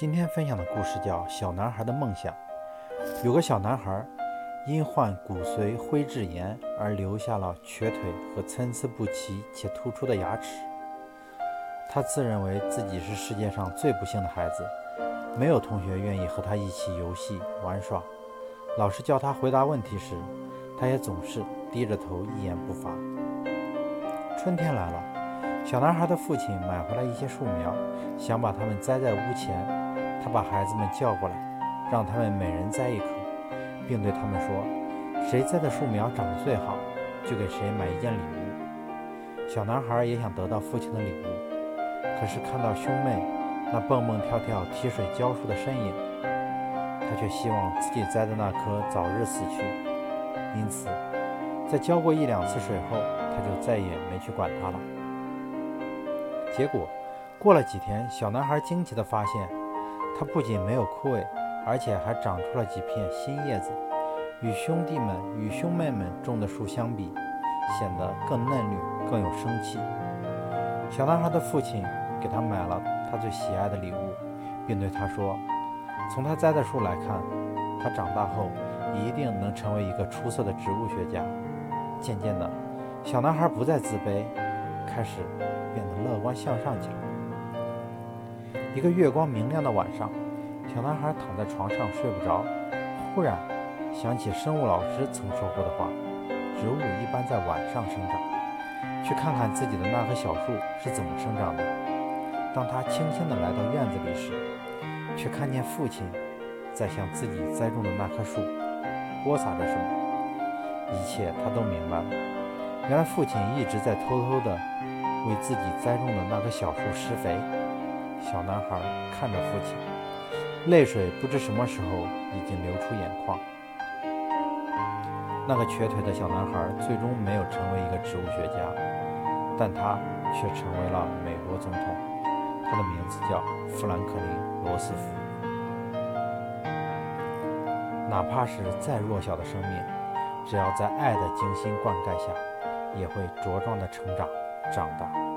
今天分享的故事叫《小男孩的梦想》。有个小男孩因患骨髓灰质炎而留下了瘸腿和参差不齐且突出的牙齿。他自认为自己是世界上最不幸的孩子，没有同学愿意和他一起游戏玩耍。老师叫他回答问题时，他也总是低着头一言不发。春天来了，小男孩的父亲买回来一些树苗，想把它们栽在屋前。他把孩子们叫过来，让他们每人栽一棵，并对他们说：“谁栽的树苗长得最好，就给谁买一件礼物。”小男孩也想得到父亲的礼物，可是看到兄妹那蹦蹦跳跳、提水浇树的身影，他却希望自己栽的那棵早日死去。因此，在浇过一两次水后，他就再也没去管它了。结果，过了几天，小男孩惊奇地发现，它不仅没有枯萎，而且还长出了几片新叶子，与兄弟们、与兄妹们种的树相比，显得更嫩绿、更有生气。小男孩的父亲给他买了他最喜爱的礼物，并对他说：“从他栽的树来看，他长大后一定能成为一个出色的植物学家。”渐渐的，小男孩不再自卑，开始变得乐观向上起来。一个月光明亮的晚上，小男孩躺在床上睡不着，忽然想起生物老师曾说过的话：“植物一般在晚上生长。”去看看自己的那棵小树是怎么生长的。当他轻轻地来到院子里时，却看见父亲在向自己栽种的那棵树播撒着什么。一切他都明白了。原来父亲一直在偷偷地为自己栽种的那棵小树施肥。小男孩看着父亲，泪水不知什么时候已经流出眼眶。那个瘸腿的小男孩最终没有成为一个植物学家，但他却成为了美国总统。他的名字叫富兰克林·罗斯福。哪怕是再弱小的生命，只要在爱的精心灌溉下，也会茁壮的成长、长大。